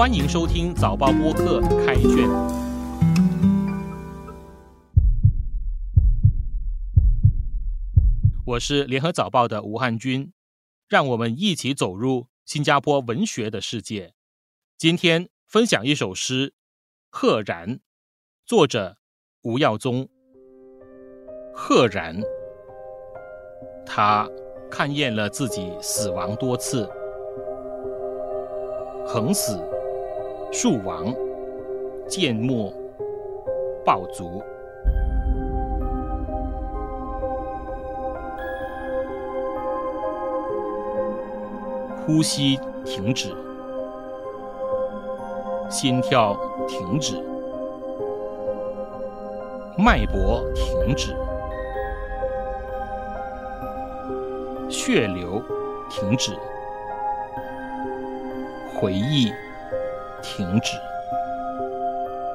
欢迎收听早报播客开卷。我是联合早报的吴汉军，让我们一起走入新加坡文学的世界。今天分享一首诗《赫然》，作者吴耀宗。赫然，他看厌了自己死亡多次，横死。树王，缄默，暴卒，呼吸停止，心跳停止，脉搏停止，血流停止，回忆。停止。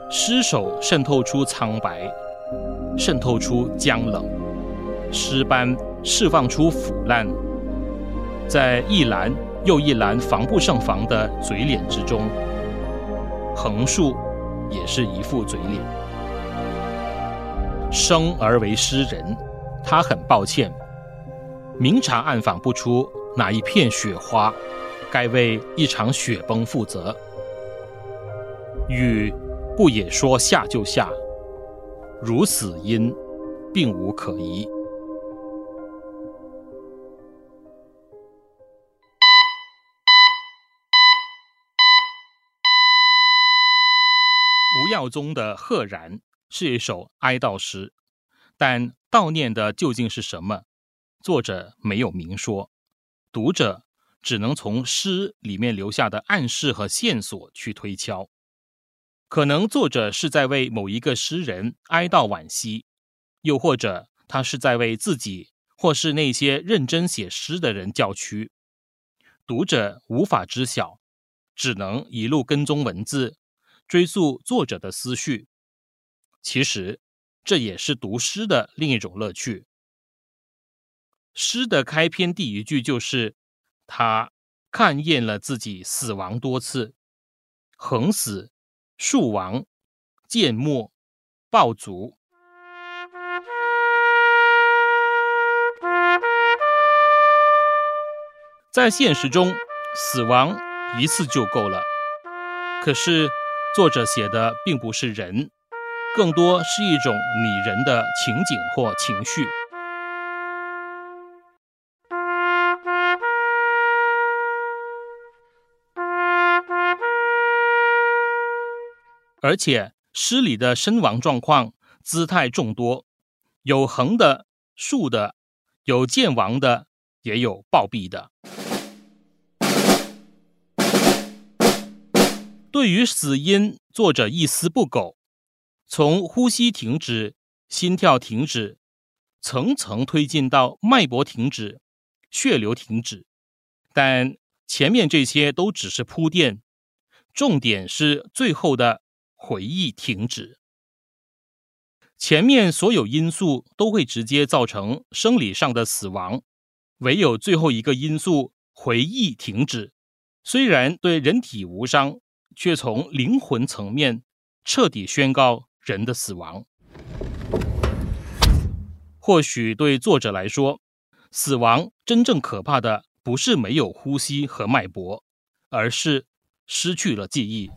尸首渗透出苍白，渗透出僵冷，尸斑释放出腐烂，在一栏又一栏防不胜防的嘴脸之中，横竖也是一副嘴脸。生而为诗人，他很抱歉，明察暗访不出哪一片雪花，该为一场雪崩负责。雨不也说下就下，如死因，并无可疑。吴耀宗的《赫然》是一首哀悼诗，但悼念的究竟是什么？作者没有明说，读者只能从诗里面留下的暗示和线索去推敲。可能作者是在为某一个诗人哀悼惋惜，又或者他是在为自己或是那些认真写诗的人叫屈。读者无法知晓，只能一路跟踪文字，追溯作者的思绪。其实这也是读诗的另一种乐趣。诗的开篇第一句就是：“他看厌了自己死亡多次，横死。”树王，缄默，暴卒。在现实中，死亡一次就够了。可是，作者写的并不是人，更多是一种拟人的情景或情绪。而且诗里的身亡状况姿态众多，有横的、竖的，有见亡的，也有暴毙的。对于死因，作者一丝不苟，从呼吸停止、心跳停止，层层推进到脉搏停止、血流停止。但前面这些都只是铺垫，重点是最后的。回忆停止，前面所有因素都会直接造成生理上的死亡，唯有最后一个因素回忆停止，虽然对人体无伤，却从灵魂层面彻底宣告人的死亡。或许对作者来说，死亡真正可怕的不是没有呼吸和脉搏，而是失去了记忆。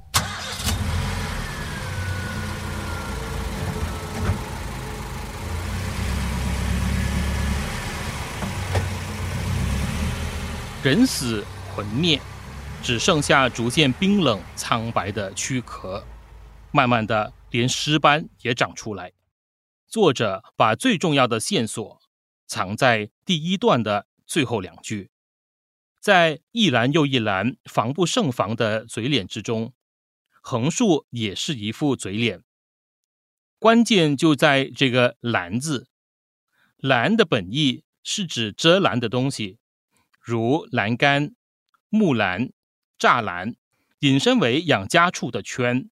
人死魂灭，只剩下逐渐冰冷苍白的躯壳。慢慢的，连尸斑也长出来。作者把最重要的线索藏在第一段的最后两句，在一栏又一栏防不胜防的嘴脸之中，横竖也是一副嘴脸。关键就在这个“栏”字，“栏”的本意是指遮拦的东西。如栏杆、木栏、栅栏，引申为养家畜的圈，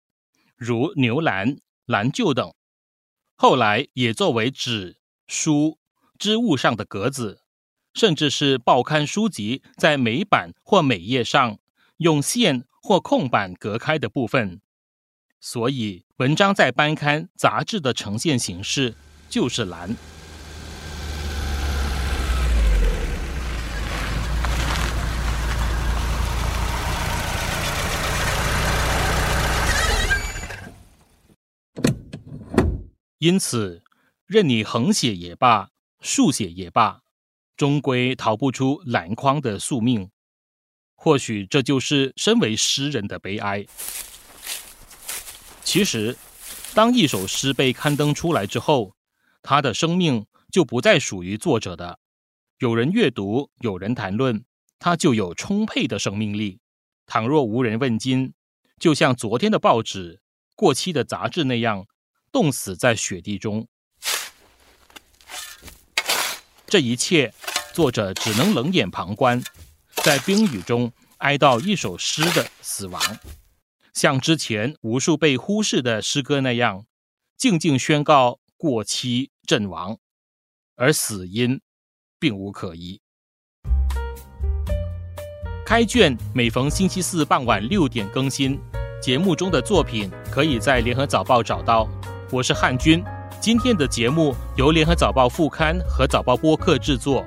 如牛栏、栏厩等。后来也作为纸、书、织物上的格子，甚至是报刊书籍在每版或每页上用线或空板隔开的部分。所以，文章在班刊杂志的呈现形式就是栏。因此，任你横写也罢，竖写也罢，终归逃不出篮筐的宿命。或许这就是身为诗人的悲哀。其实，当一首诗被刊登出来之后，它的生命就不再属于作者的。有人阅读，有人谈论，它就有充沛的生命力。倘若无人问津，就像昨天的报纸、过期的杂志那样。冻死在雪地中，这一切，作者只能冷眼旁观，在冰雨中哀悼一首诗的死亡，像之前无数被忽视的诗歌那样，静静宣告过期阵亡，而死因并无可疑。开卷每逢星期四傍晚六点更新，节目中的作品可以在联合早报找到。我是汉军，今天的节目由联合早报副刊和早报播客制作，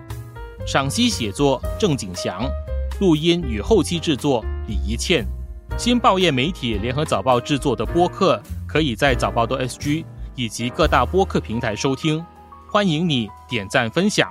赏析写作郑景祥，录音与后期制作李怡倩。新报业媒体联合早报制作的播客，可以在早报的 SG 以及各大播客平台收听，欢迎你点赞分享。